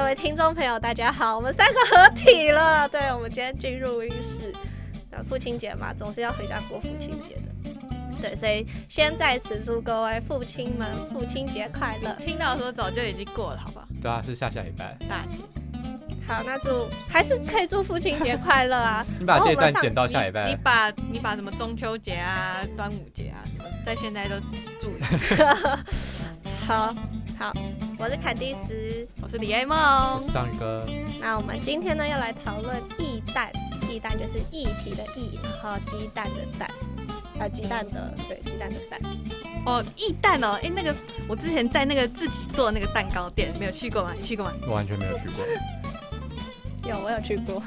各位听众朋友，大家好，我们三个合体了。对，我们今天进入录音室。那，父亲节嘛，总是要回家过父亲节的。对，所以先在此祝各位父亲们父亲节快乐。听到的时候早就已经过了，好不好？对啊，是下下礼拜。大天。好，那祝还是可以祝父亲节快乐啊！你把这一段剪到下礼拜。你把你把什么中秋节啊、端午节啊什么，在现在都祝。好好，我是凯蒂斯，我是李 A 梦，我是章鱼哥。那我们今天呢要来讨论异蛋，异蛋就是液体的液，然后鸡蛋的蛋，呃，鸡蛋的对，鸡蛋的蛋。哦，异蛋哦，哎，那个我之前在那个自己做那个蛋糕店，没有去过吗？你去过吗？我完全没有去过。有，我有去过，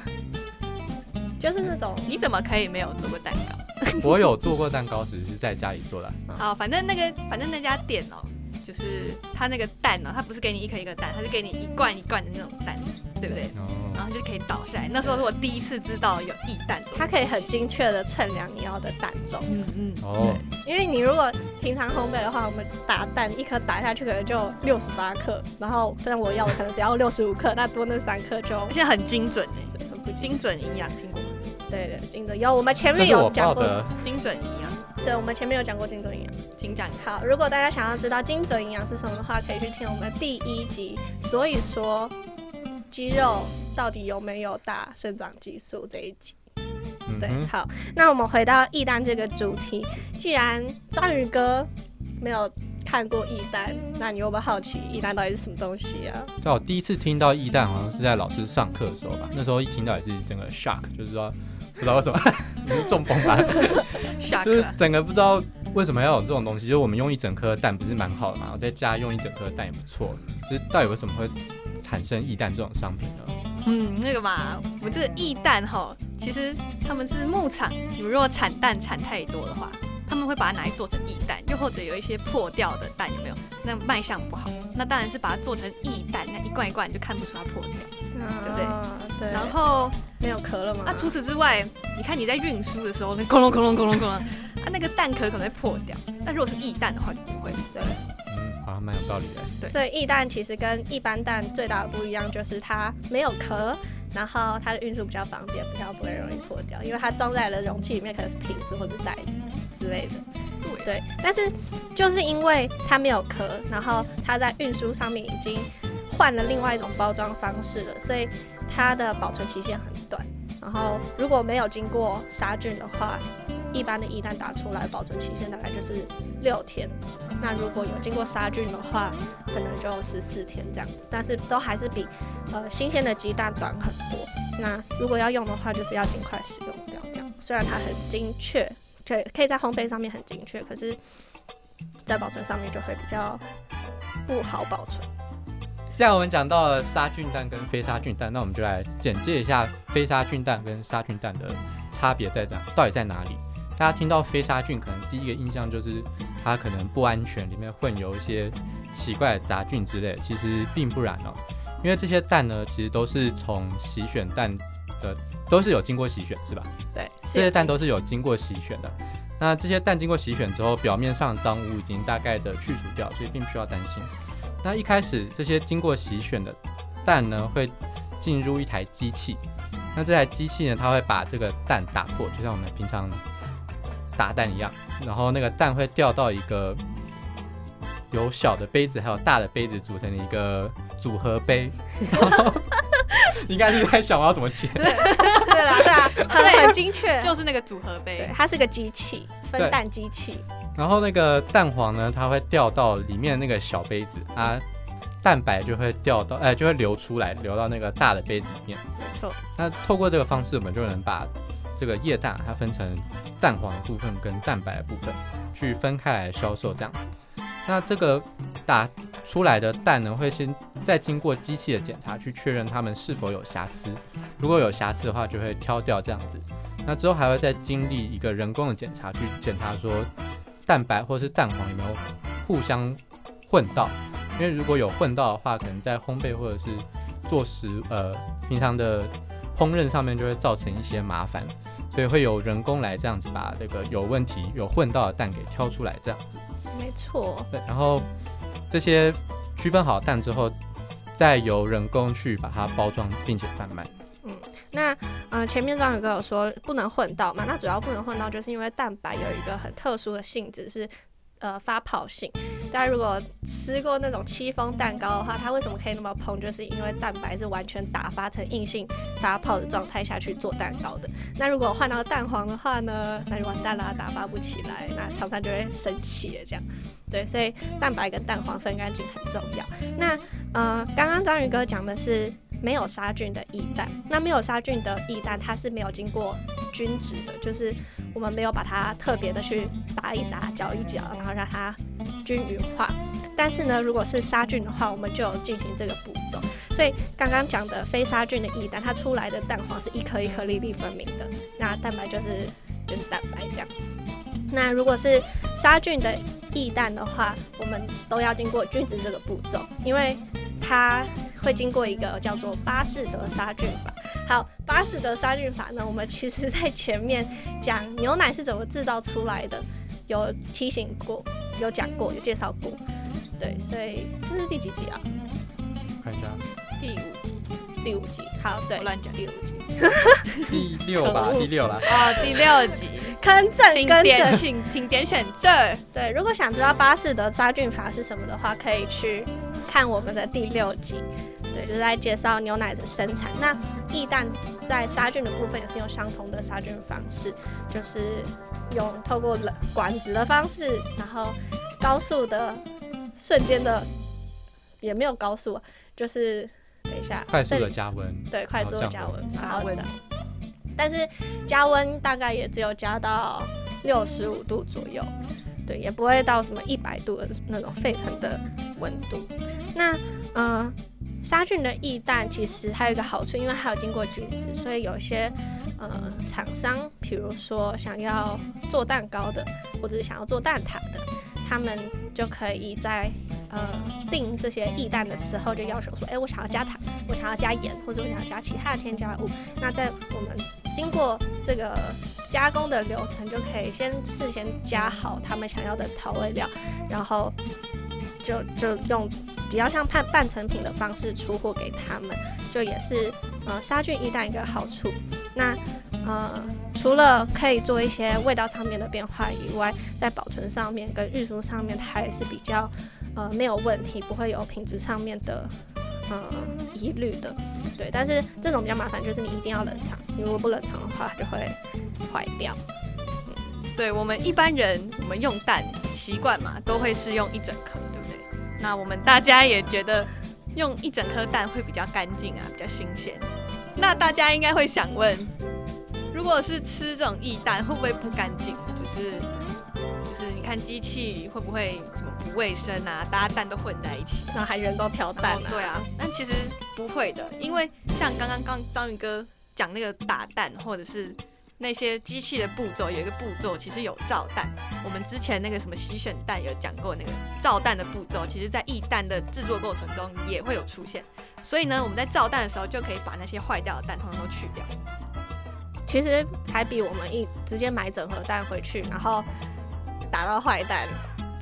就是那种，你怎么可以没有做过蛋糕？我有做过蛋糕，只是在家里做的。好，反正那个，反正那家店哦。就是它那个蛋呢，它不是给你一颗一颗蛋，它是给你一罐一罐的那种蛋，对不对？哦。然后就可以倒下来。那时候是我第一次知道有一蛋，它可以很精确的称量你要的蛋重。嗯嗯。哦。因为你如果平常烘焙的话，我们打蛋一颗打下去可能就六十八克，然后但我要的可能只要六十五克，那多那三克就而且很精准哎，很不精准营养，听过吗？对对，精准有我们前面有讲过精准营养。对，我们前面有讲过精准营养，请讲。好，如果大家想要知道精准营养是什么的话，可以去听我们第一集。所以说，肌肉到底有没有打生长激素这一集？对，好，那我们回到易丹这个主题。既然章鱼哥没有看过易丹，那你有没有好奇易丹到底是什么东西啊？对，我第一次听到易丹好像是在老师上课的时候吧。那时候一听到也是整个 shock，就是说。不知道为什么 中风吧，就是整个不知道为什么要有这种东西。就是我们用一整颗蛋不是蛮好的嘛，在家用一整颗蛋也不错。就是到底为什么会产生异蛋这种商品呢？嗯，那个嘛，我这个异蛋哈，其实他们是牧场，你们如果产蛋产太多的话，他们会把它拿来做成异蛋，又或者有一些破掉的蛋有没有？那卖相不好，那当然是把它做成异蛋，那一罐一罐你就看不出它破掉，对不对？对。然后没有壳了吗？那除此之外，你看你在运输的时候，那咕隆咕隆咕隆咕隆，啊，那个蛋壳可能会破掉。但如果是异蛋的话，就不会。对。嗯，好像蛮有道理的。对。所以异蛋其实跟一般蛋最大的不一样，就是它没有壳，然后它的运输比较方便，比较不会容易破掉，因为它装在了容器里面，可能是瓶子或者袋子之类的。对，但是就是因为它没有壳，然后它在运输上面已经换了另外一种包装方式了，所以它的保存期限很短。然后如果没有经过杀菌的话，一般的一旦打出来，保存期限大概就是六天。那如果有经过杀菌的话，可能就十四天这样子。但是都还是比呃新鲜的鸡蛋短很多。那如果要用的话，就是要尽快使用掉这样。虽然它很精确。可可以在烘焙上面很精确，可是，在保存上面就会比较不好保存。既然我们讲到了杀菌蛋跟非杀菌蛋，那我们就来简介一下非杀菌蛋跟杀菌蛋的差别在哪，到底在哪里？大家听到非杀菌，可能第一个印象就是它可能不安全，里面混有一些奇怪的杂菌之类，其实并不然哦。因为这些蛋呢，其实都是从洗选蛋的。都是有经过洗选，是吧？对，这些蛋都是有经过洗选的。那这些蛋经过洗选之后，表面上脏污已经大概的去除掉，所以并不需要担心。那一开始这些经过洗选的蛋呢，会进入一台机器。那这台机器呢，它会把这个蛋打破，就像我们平常打蛋一样。然后那个蛋会掉到一个由小的杯子，还有大的杯子组成的一个组合杯。应该是在想我要怎么解。对啦，对啊，很很精确，就是那个组合杯，对，它是个机器，分蛋机器。然后那个蛋黄呢，它会掉到里面那个小杯子，它蛋白就会掉到，哎，就会流出来，流到那个大的杯子里面。没错。那透过这个方式，我们就能把这个液蛋它分成蛋黄的部分跟蛋白的部分，去分开来销售这样子。那这个打出来的蛋呢，会先再经过机器的检查，去确认它们是否有瑕疵。如果有瑕疵的话，就会挑掉这样子。那之后还会再经历一个人工的检查，去检查说蛋白或是蛋黄有没有互相混到。因为如果有混到的话，可能在烘焙或者是做食呃平常的烹饪上面就会造成一些麻烦，所以会有人工来这样子把这个有问题有混到的蛋给挑出来这样子。没错。对，然后这些区分好蛋之后，再由人工去把它包装并且贩卖。嗯那呃，前面张宇哥有说不能混到嘛？那主要不能混到，就是因为蛋白有一个很特殊的性质是。呃，发泡性。大家如果吃过那种戚风蛋糕的话，它为什么可以那么蓬？就是因为蛋白是完全打发成硬性发泡的状态下去做蛋糕的。那如果换到蛋黄的话呢，那就完蛋啦，打发不起来，那常常就会生气这样。对，所以蛋白跟蛋黄分干净很重要。那呃，刚刚章鱼哥讲的是。没有杀菌的液蛋，那没有杀菌的液蛋，它是没有经过均质的，就是我们没有把它特别的去打一打、搅一搅，然后让它均匀化。但是呢，如果是杀菌的话，我们就有进行这个步骤。所以刚刚讲的非杀菌的液蛋，它出来的蛋黄是一颗一颗粒粒分明的，那蛋白就是就是蛋白这样。那如果是杀菌的液蛋的话，我们都要经过均质这个步骤，因为它。会经过一个叫做巴氏德杀菌法。好，巴氏德杀菌法呢，我们其实在前面讲牛奶是怎么制造出来的，有提醒过，有讲过，有介绍过。对，所以这是第几集啊？看一下，第五集。第五集。好，对，乱讲。第五集。第六吧，第六啦。哦，第六集。更正，更正，请请点选正。对，如果想知道巴士的杀菌法是什么的话，可以去看我们的第六集。对，就是在介绍牛奶的生产。那液氮在杀菌的部分也是用相同的杀菌方式，就是用透过冷管子的方式，然后高速的瞬间的，也没有高速，就是等一下，快速的加温，对，快速的加温，然后这样。但是加温大概也只有加到六十五度左右，对，也不会到什么一百度的那种沸腾的温度。那嗯。杀菌的液蛋其实还有一个好处，因为还有经过菌子，所以有些呃厂商，比如说想要做蛋糕的，或者是想要做蛋挞的，他们就可以在呃订这些液蛋的时候就要求说，哎，我想要加糖，我想要加盐，或者我想要加其他的添加物。那在我们经过这个加工的流程，就可以先事先加好他们想要的调味料，然后就就用。比较像半半成品的方式出货给他们，就也是呃杀菌一蛋一个好处。那呃除了可以做一些味道上面的变化以外，在保存上面跟运输上面，它也是比较呃没有问题，不会有品质上面的呃疑虑的。对，但是这种比较麻烦，就是你一定要冷藏，如果不冷藏的话就会坏掉。对我们一般人，我们用蛋习惯嘛，都会是用一整颗。对不对那我们大家也觉得用一整颗蛋会比较干净啊，比较新鲜。那大家应该会想问，如果是吃这种异蛋，会不会不干净？就是就是你看机器会不会什么不卫生啊？大家蛋都混在一起，那还人都挑蛋啊？对啊，但其实不会的，因为像刚刚刚章鱼哥讲那个打蛋或者是。那些机器的步骤有一个步骤，其实有造蛋。我们之前那个什么洗选蛋有讲过，那个造蛋的步骤，其实在易蛋的制作过程中也会有出现。所以呢，我们在造蛋的时候就可以把那些坏掉的蛋通通都去掉。其实还比我们一直接买整盒蛋回去，然后打到坏蛋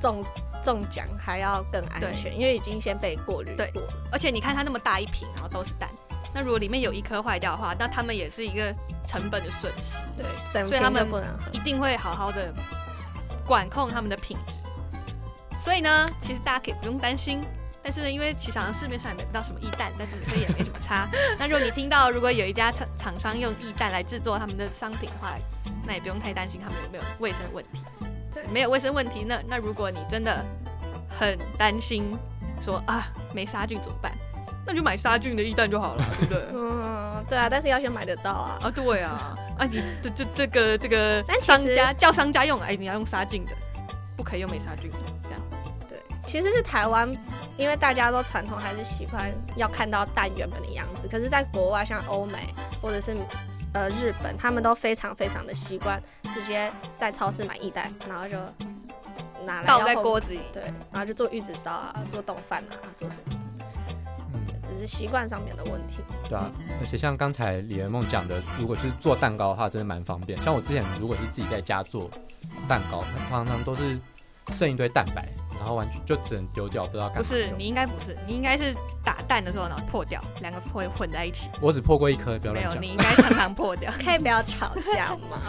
中中奖还要更安全，因为已经先被过滤过了。而且你看它那么大一瓶，然后都是蛋，那如果里面有一颗坏掉的话，那他们也是一个。成本的损失，对，所以他们一定会好好的管控他们的品质。所以呢，其实大家可以不用担心。但是呢，因为其实好像市面上也买不到什么易蛋，但是所以也没什么差。那如果你听到如果有一家厂厂商用易蛋来制作他们的商品的话，那也不用太担心他们有没有卫生问题。没有卫生问题，那那如果你真的很担心说啊没杀菌怎么办？那就买杀菌的易蛋就好了，对不对？嗯，对啊，但是要先买得到啊。啊，对啊，啊，你这这这个这个商家叫商家用，哎，你要用杀菌的，不可以用没杀菌的，这样。对，其实是台湾，因为大家都传统还是喜欢要看到蛋原本的样子。可是，在国外，像欧美或者是呃日本，他们都非常非常的习惯直接在超市买一袋，然后就拿来倒在锅子里，对，然后就做玉子烧啊，做冻饭啊，做什么。只是习惯上面的问题。对啊，而且像刚才李元梦讲的，如果是做蛋糕的话，真的蛮方便。像我之前如果是自己在家做蛋糕，常常都是剩一堆蛋白，然然后完全就只能丢掉，不知道干嘛不是，你应该不是，你应该是打蛋的时候然后破掉，两个会混在一起。我只破过一颗，不要没有，你。应该常常破掉。可以不要吵架吗？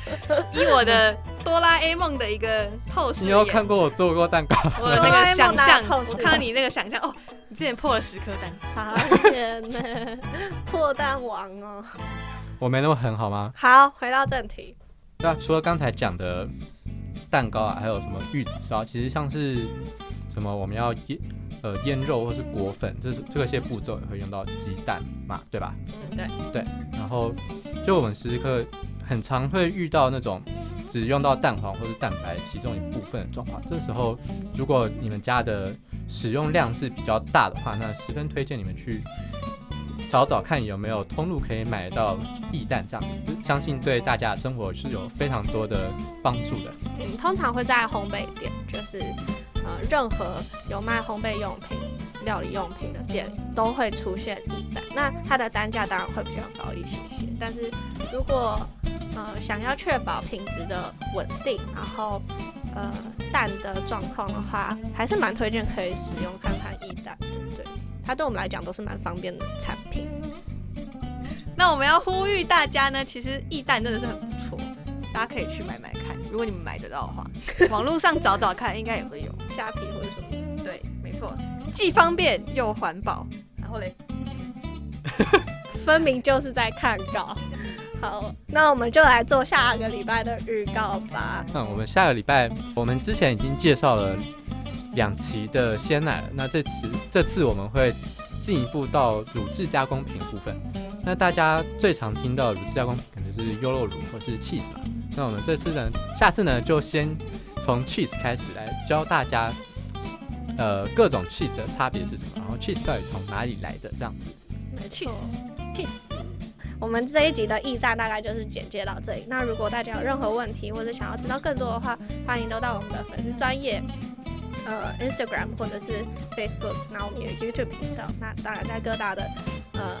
以我的哆啦 A 梦的一个透视你有，看过我做过蛋糕？我的那个想象，我看到你那个想象，哦，你之前破了十颗蛋，傻眼呢，破蛋王哦。我没那么狠好吗？好，回到正题，对啊，除了刚才讲的蛋糕啊，还有什么玉子烧，其实像是什么我们要腌呃腌肉或是裹粉，这是这些步骤也会用到鸡蛋嘛，对吧？嗯，对，然后就我们时时刻很常会遇到那种只用到蛋黄或是蛋白其中一部分的状况，这时候如果你们家的使用量是比较大的话，那十分推荐你们去找找看有没有通路可以买到液蛋，这样相信对大家的生活是有非常多的帮助的。嗯，通常会在烘焙店，就是呃，任何有卖烘焙用品、料理用品的店里都会出现一单。那它的单价当然会比较高一些些，但是如果呃想要确保品质的稳定，然后呃蛋的状况的话，还是蛮推荐可以使用看看一蛋的。对，它对我们来讲都是蛮方便的产品。那我们要呼吁大家呢，其实易蛋真的是很不错，大家可以去买买看。如果你们买得到的话，网络上找找看，应该也会有。虾皮或者什么。对，没错，既方便又环保。然后嘞，分明就是在看稿。好，那我们就来做下个礼拜的预告吧。那我们下个礼拜，我们之前已经介绍了两期的鲜奶了，那这次这次我们会进一步到乳制加工品的部分。那大家最常听到的乳制加工品可能就是优酪乳或是 cheese 嘛。那我们这次呢，下次呢就先从 cheese 开始来教大家，呃，各种 cheese 的差别是什么，然后 cheese 到底从哪里来的这样子。没错，cheese。我们这一集的驿站大概就是简介到这里。那如果大家有任何问题或者想要知道更多的话，欢迎都到我们的粉丝专业，呃，Instagram 或者是 Facebook。那我们有 YouTube 频道，那当然在各大的呃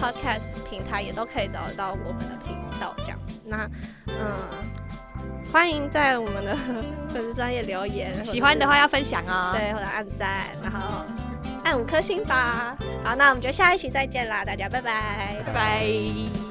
Podcast 平台也都可以找得到我们的频道这样子。那嗯、欢迎在我们的 粉丝专业留言，喜欢的话要分享哦。对，或者按赞，然后按五颗星吧。好，那我们就下一期再见啦，大家拜拜。拜拜。